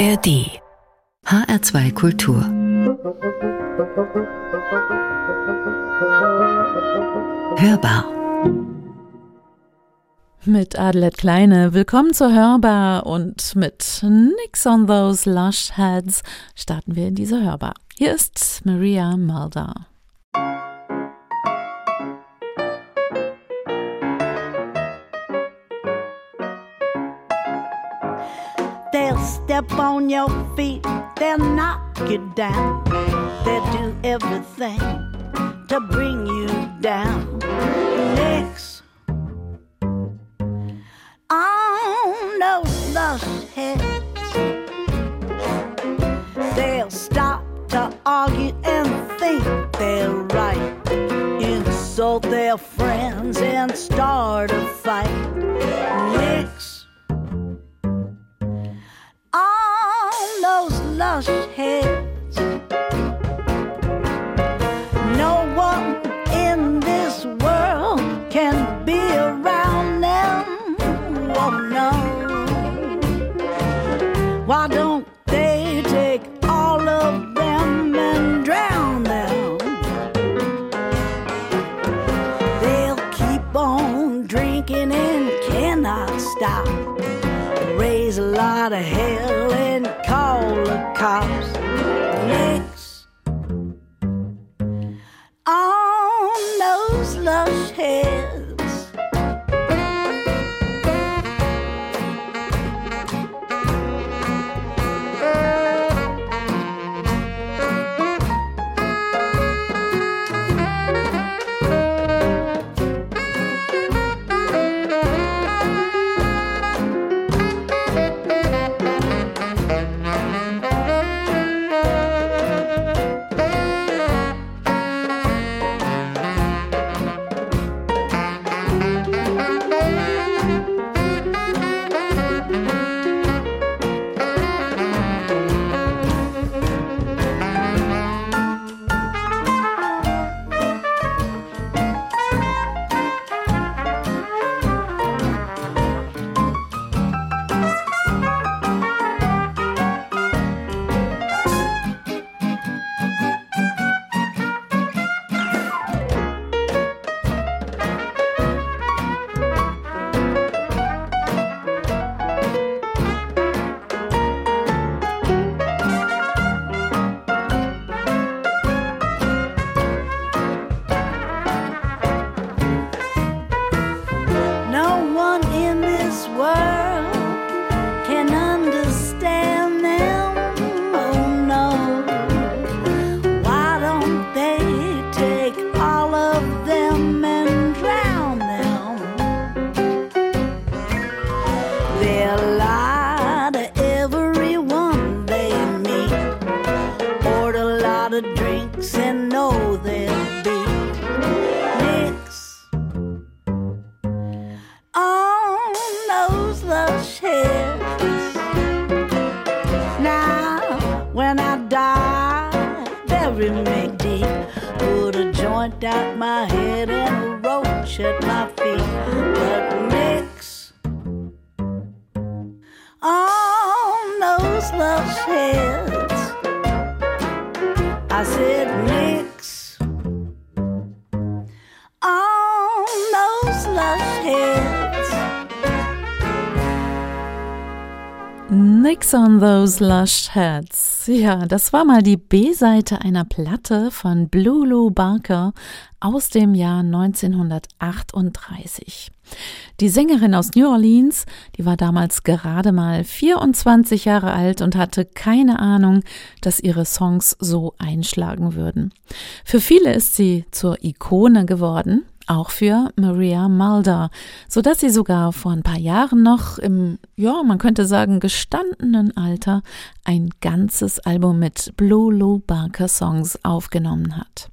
ARD HR2 Kultur Hörbar mit Adelet Kleine. Willkommen zur Hörbar und mit Nix on Those Lush Heads starten wir in diese Hörbar. Hier ist Maria Mulder. Step on your feet, they'll knock you down, they'll do everything to bring you down. Next, on those lush heads, they'll stop to argue and think they're right. Insult their friends and start a fight. Those heads. No one in this world can be around them. Oh no. Why don't they take all of them and drown them? They'll keep on drinking and cannot stop. Raise a lot of hell deep. Put a joint out my head and a roach at my feet. But Nix on those lush heads. Ja, das war mal die B-Seite einer Platte von Blue Lou Barker aus dem Jahr 1938. Die Sängerin aus New Orleans, die war damals gerade mal 24 Jahre alt und hatte keine Ahnung, dass ihre Songs so einschlagen würden. Für viele ist sie zur Ikone geworden, auch für Maria Mulder, so dass sie sogar vor ein paar Jahren noch im, ja, man könnte sagen, gestandenen Alter ein ganzes Album mit Blue Lou Barker Songs aufgenommen hat.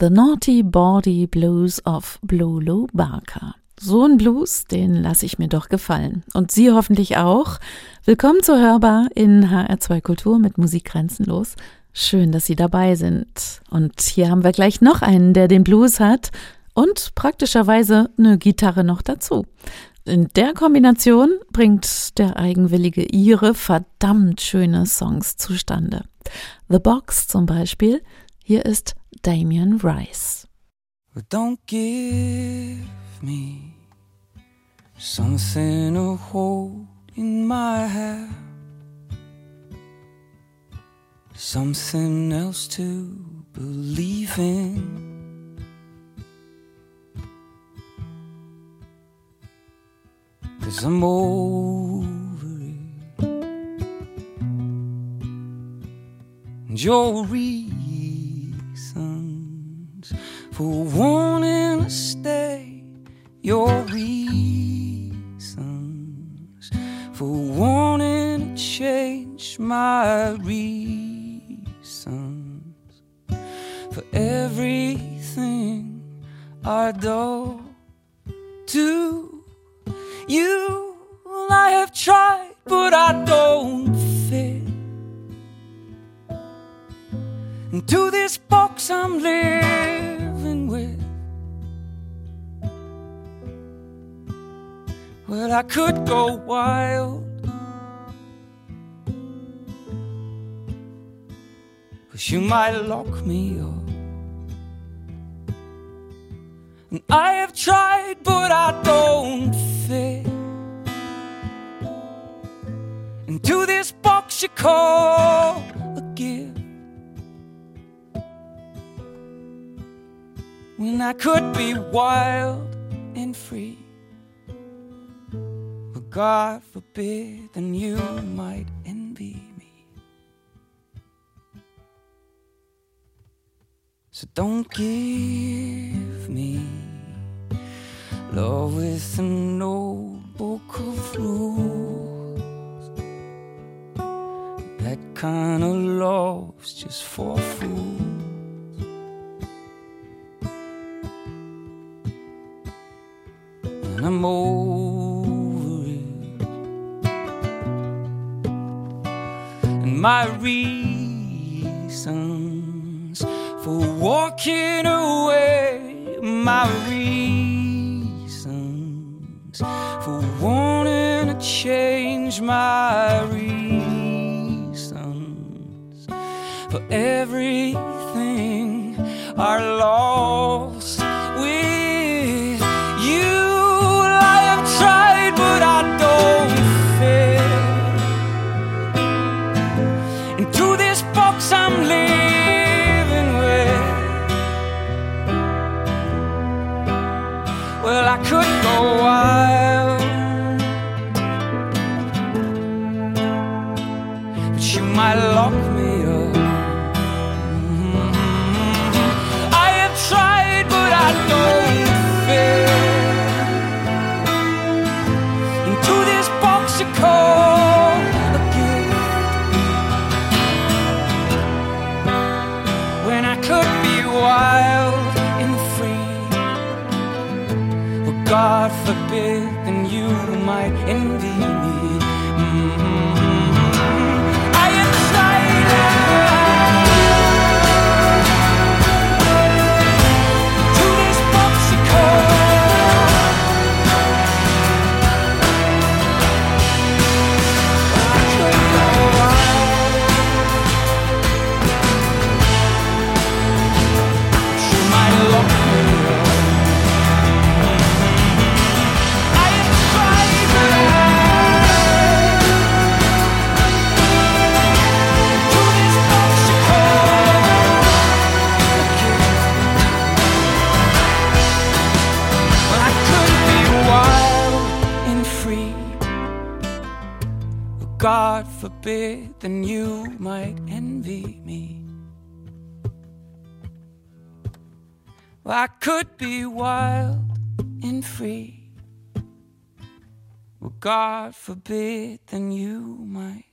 The Naughty Bawdy Blues of Blue Lou Barker. So ein Blues, den lasse ich mir doch gefallen. Und Sie hoffentlich auch. Willkommen zur Hörbar in HR2 Kultur mit Musik grenzenlos. Schön, dass Sie dabei sind. Und hier haben wir gleich noch einen, der den Blues hat und praktischerweise eine Gitarre noch dazu. In der Kombination bringt der eigenwillige Ire verdammt schöne Songs zustande. The Box zum Beispiel, hier ist Damien Rice. Don't give me something to hold in my hand, something else to believe in. Cause I'm over it. Your reasons for wanting to stay, your reasons for wanting to change my reasons for everything I do into this box I'm living with. Well, I could go wild. Cause you might lock me up. And I have tried, but I don't fit into this box you call a gift. When I could be wild and free. But God forbid, then you might envy me. So don't give me Love with a notebook of rules. That kind of love's just for fools. Over it. And my reasons for walking away, my reasons for wanting to change my reasons for everything are lost I could be wild and free. Well, God forbid, then you might.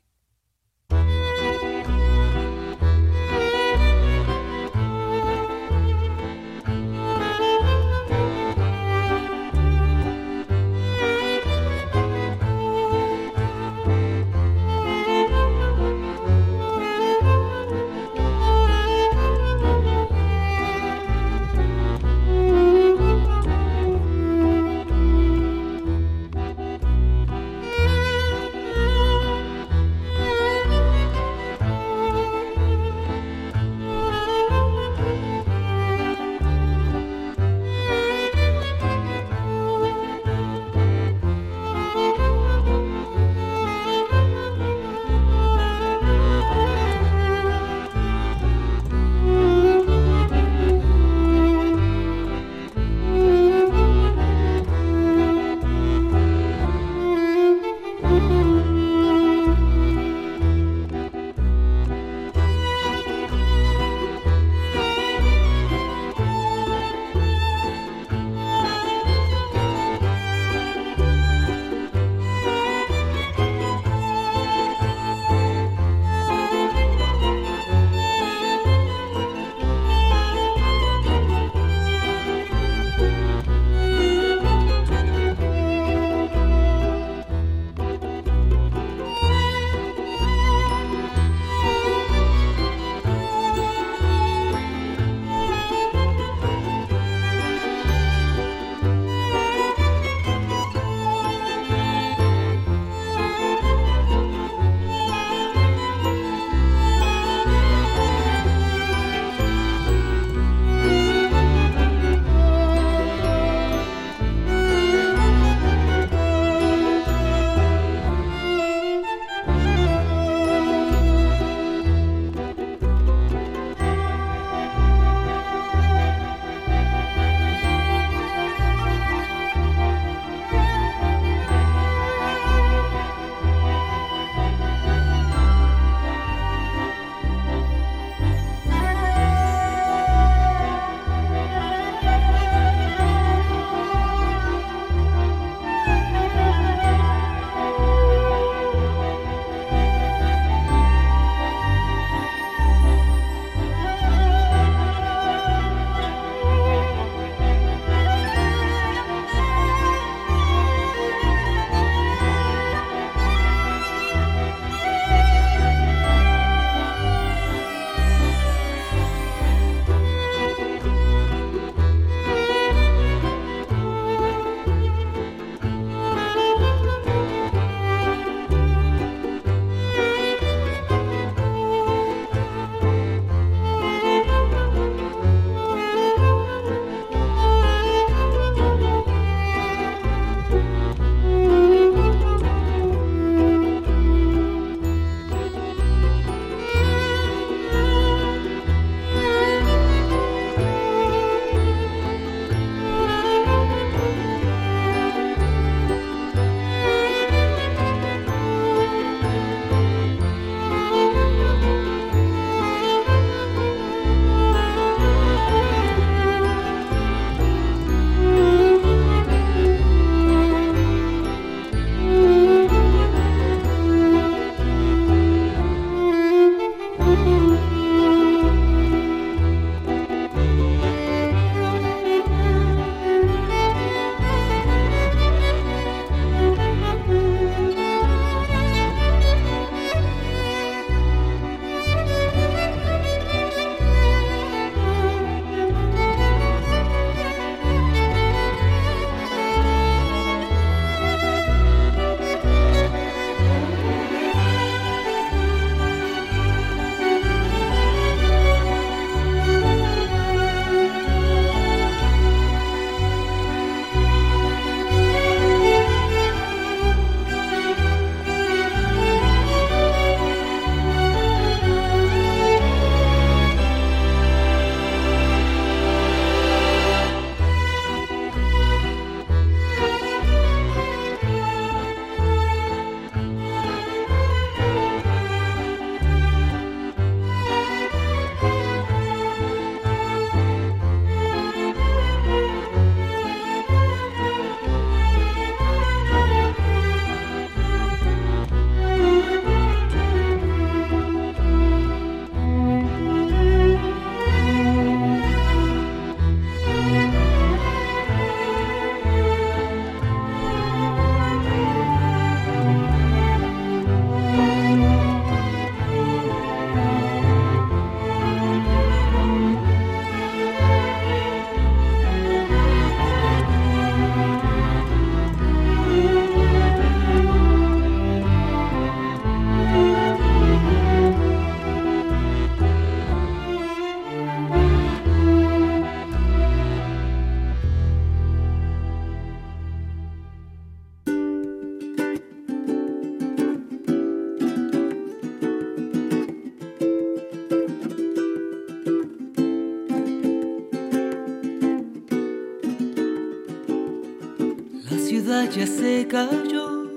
Ya se cayó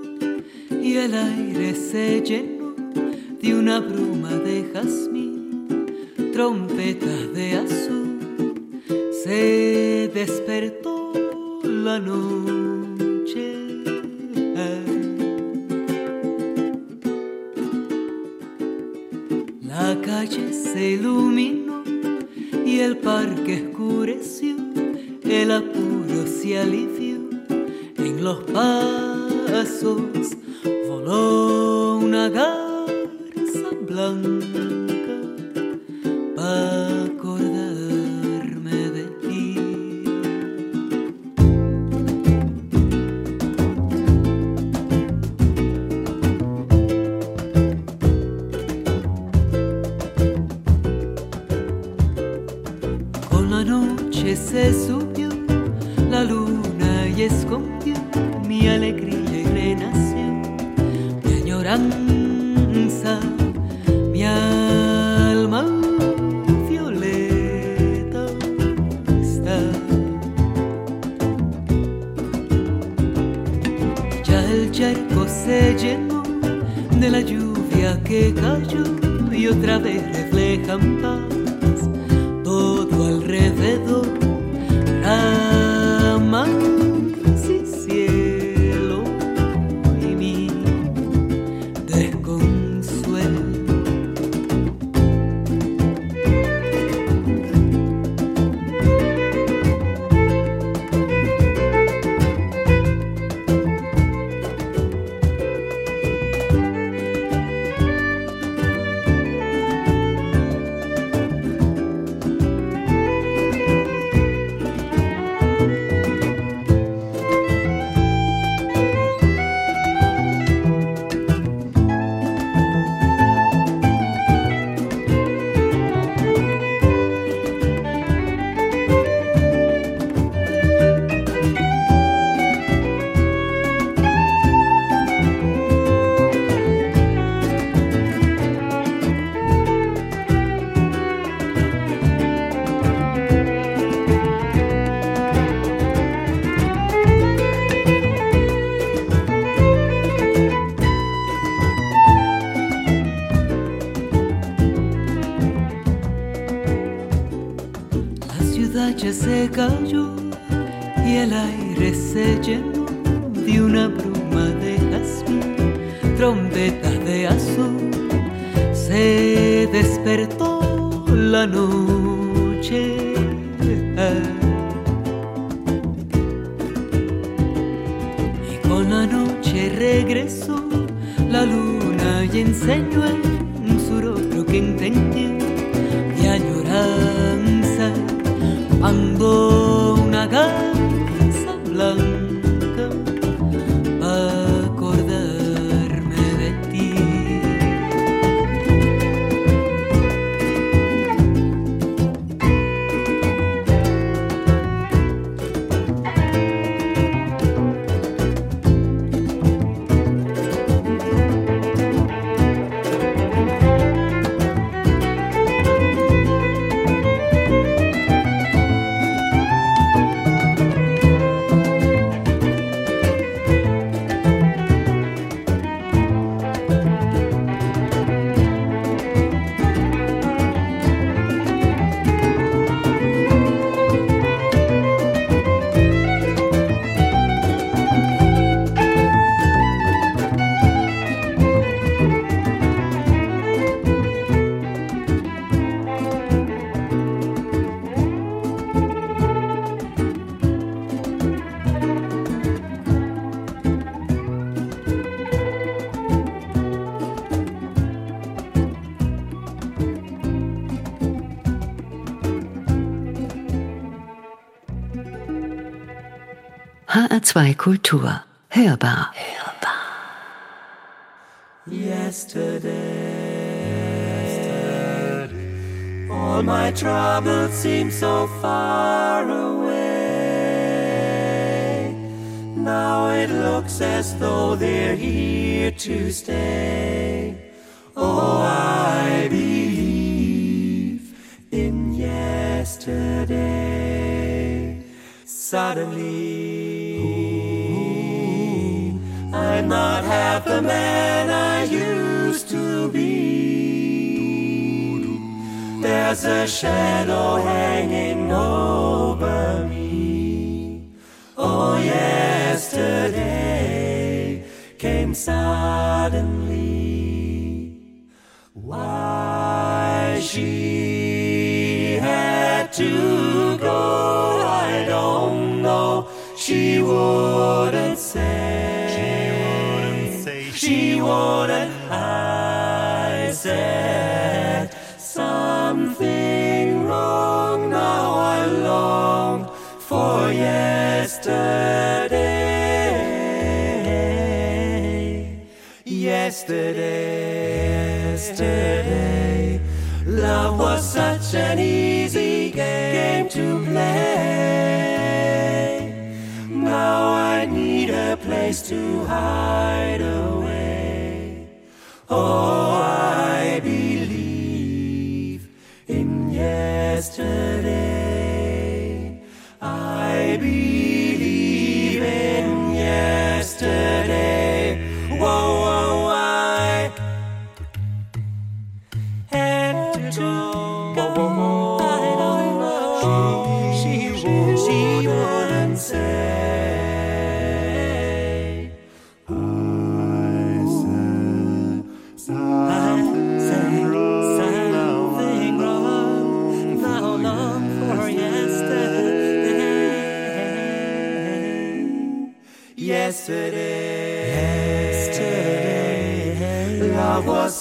y el aire se llenó de una bruma de jazmín, trompetas de azul. Se despertó la noche. La calle se iluminó y el parque oscureció, el apuro se alivió los pasos voló una garza blanca HR2 Kultur. Hörbar. Yesterday, all my troubles seem so far away. Now it looks as though they're here to stay. Oh, I believe in yesterday. Suddenly, There's a shadow hanging over me. Oh, yesterday came suddenly. Why she something wrong. Now I long for yesterday. Yesterday, yesterday. Love was such an easy game to play. Now I need a place to hide away. Oh,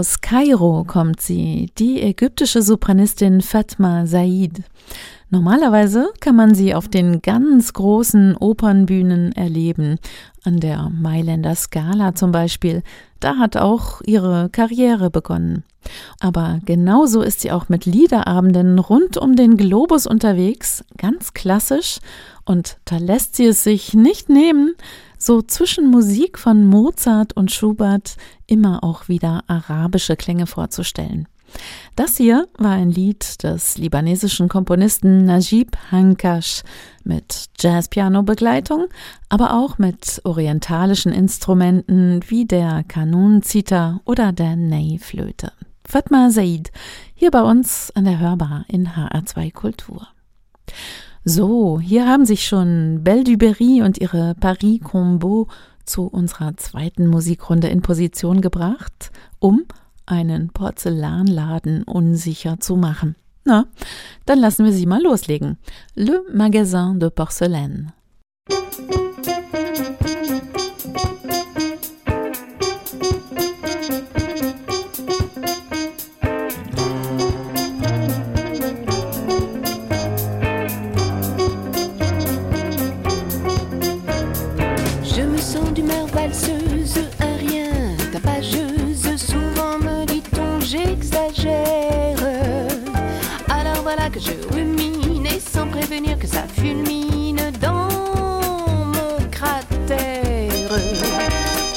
Aus Kairo kommt sie, die ägyptische Sopranistin Fatma Said. Normalerweise kann man sie auf den ganz großen Opernbühnen erleben, an der Mailänder Scala zum Beispiel. Da hat auch ihre Karriere begonnen. Aber genauso ist sie auch mit Liederabenden rund um den Globus unterwegs, ganz klassisch, und da lässt sie es sich nicht nehmen, so zwischen Musik von Mozart und Schubert immer auch wieder arabische Klänge vorzustellen. Das hier war ein Lied des libanesischen Komponisten Najib Hankash mit Jazzpiano-Begleitung, aber auch mit orientalischen Instrumenten wie der Kanun-Zither oder der Ney-Flöte. Fatma Said, hier bei uns an der Hörbar in HR2 Kultur. So, hier haben sich schon Belle du Berry und ihre Paris Combo zu unserer zweiten Musikrunde in Position gebracht, um einen Porzellanladen unsicher zu machen. Na, dann lassen wir sie mal loslegen. Le Magasin de Porcelaine. Que ça fulmine dans mon cratère.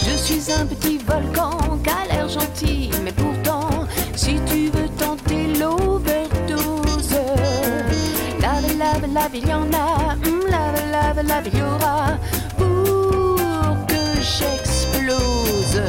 Je suis un petit volcan qu'à l'air gentil, mais pourtant, si tu veux tenter l'overdose, lave, lave, lave, il y en a, hum, lave, lave, lave, il y aura pour que j'explose.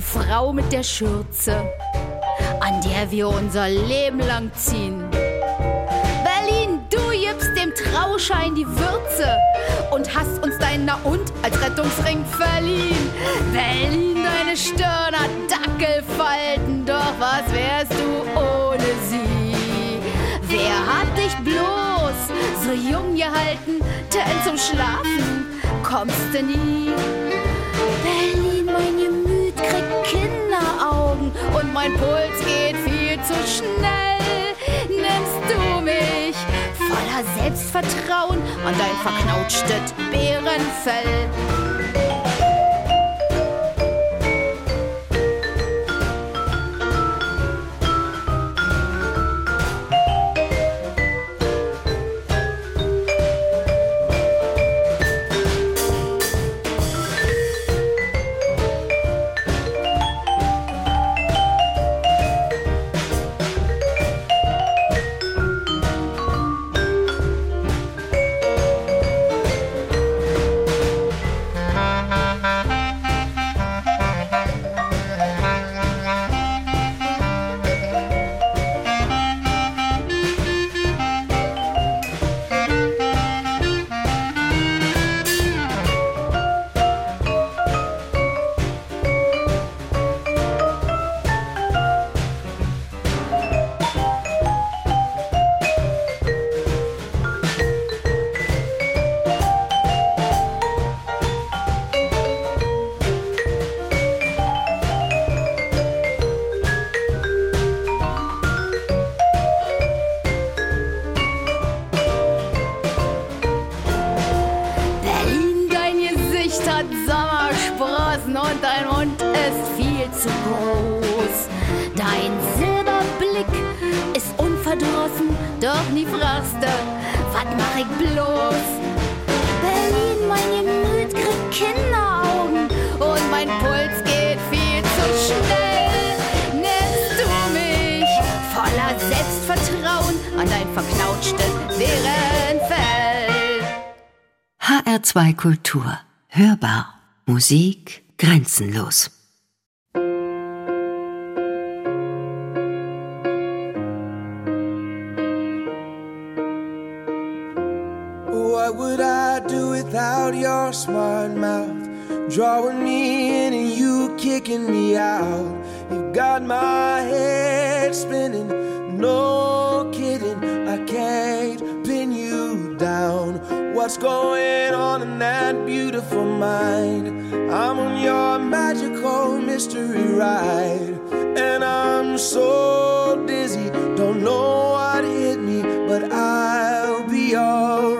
Die Frau mit der Schürze, an der wir unser Leben lang ziehen. Berlin, du gibst dem Trauschein die Würze und hast uns deinen Na und als Rettungsring verliehen. Berlin, deine Stirn hat Dackelfalten, doch was wärst du ohne sie? Wer hat dich bloß so jung gehalten, denn zum Schlafen kommst du nie? Berlin, mein und mein Puls geht viel zu schnell. Nimmst du mich voller Selbstvertrauen an dein verknautschtes Bärenfell? HR2 Kultur. Hörbar. Musik grenzenlos. What would I do without your smart mouth? Drawing me in and you kicking me out. You got my head spinning, no kidding. I can't. What's going on in that beautiful mind? I'm on your magical mystery ride, and I'm so dizzy, don't know what hit me, but I'll be alright.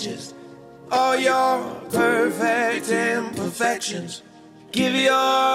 edges, all your perfect imperfections. Give your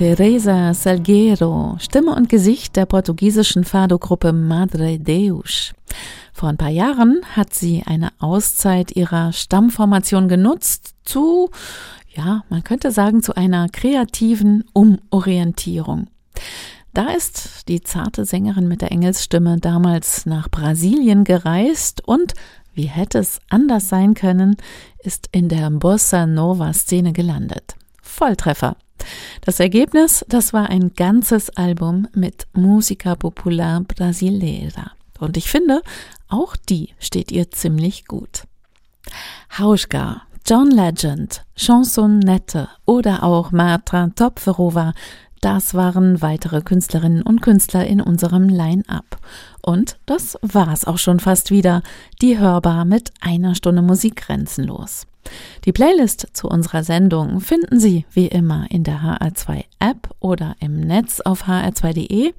Teresa Salguero, Stimme und Gesicht der portugiesischen Fado-Gruppe Madre Deus. Vor ein paar Jahren hat sie eine Auszeit ihrer Stammformation genutzt zu, ja, man könnte sagen, zu einer kreativen Umorientierung. Da ist die zarte Sängerin mit der Engelsstimme damals nach Brasilien gereist und, wie hätte es anders sein können, ist in der Bossa Nova Szene gelandet. Volltreffer. Das Ergebnis, das war ein ganzes Album mit Musica Popular Brasileira. Und ich finde, auch die steht ihr ziemlich gut. Hauschka, John Legend, Chansonnette oder auch Marta Topferova, das waren weitere Künstlerinnen und Künstler in unserem Line-up. Und das war's auch schon fast wieder. Die hörbar mit einer Stunde Musik grenzenlos. Die Playlist zu unserer Sendung finden Sie wie immer in der HR2 App oder im Netz auf hr2.de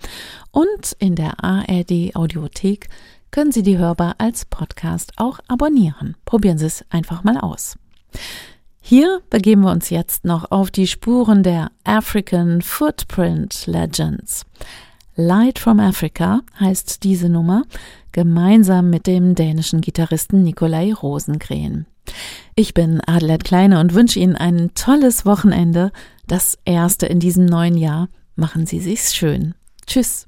und in der ARD Audiothek können Sie die hörbar als Podcast auch abonnieren. Probieren Sie es einfach mal aus. Hier begeben wir uns jetzt noch auf die Spuren der African Footprint Legends. Light from Africa heißt diese Nummer, gemeinsam mit dem dänischen Gitarristen Nikolai Rosengren. Ich bin Adelheid Kleine und wünsche Ihnen ein tolles Wochenende, das erste in diesem neuen Jahr. Machen Sie sich's schön. Tschüss.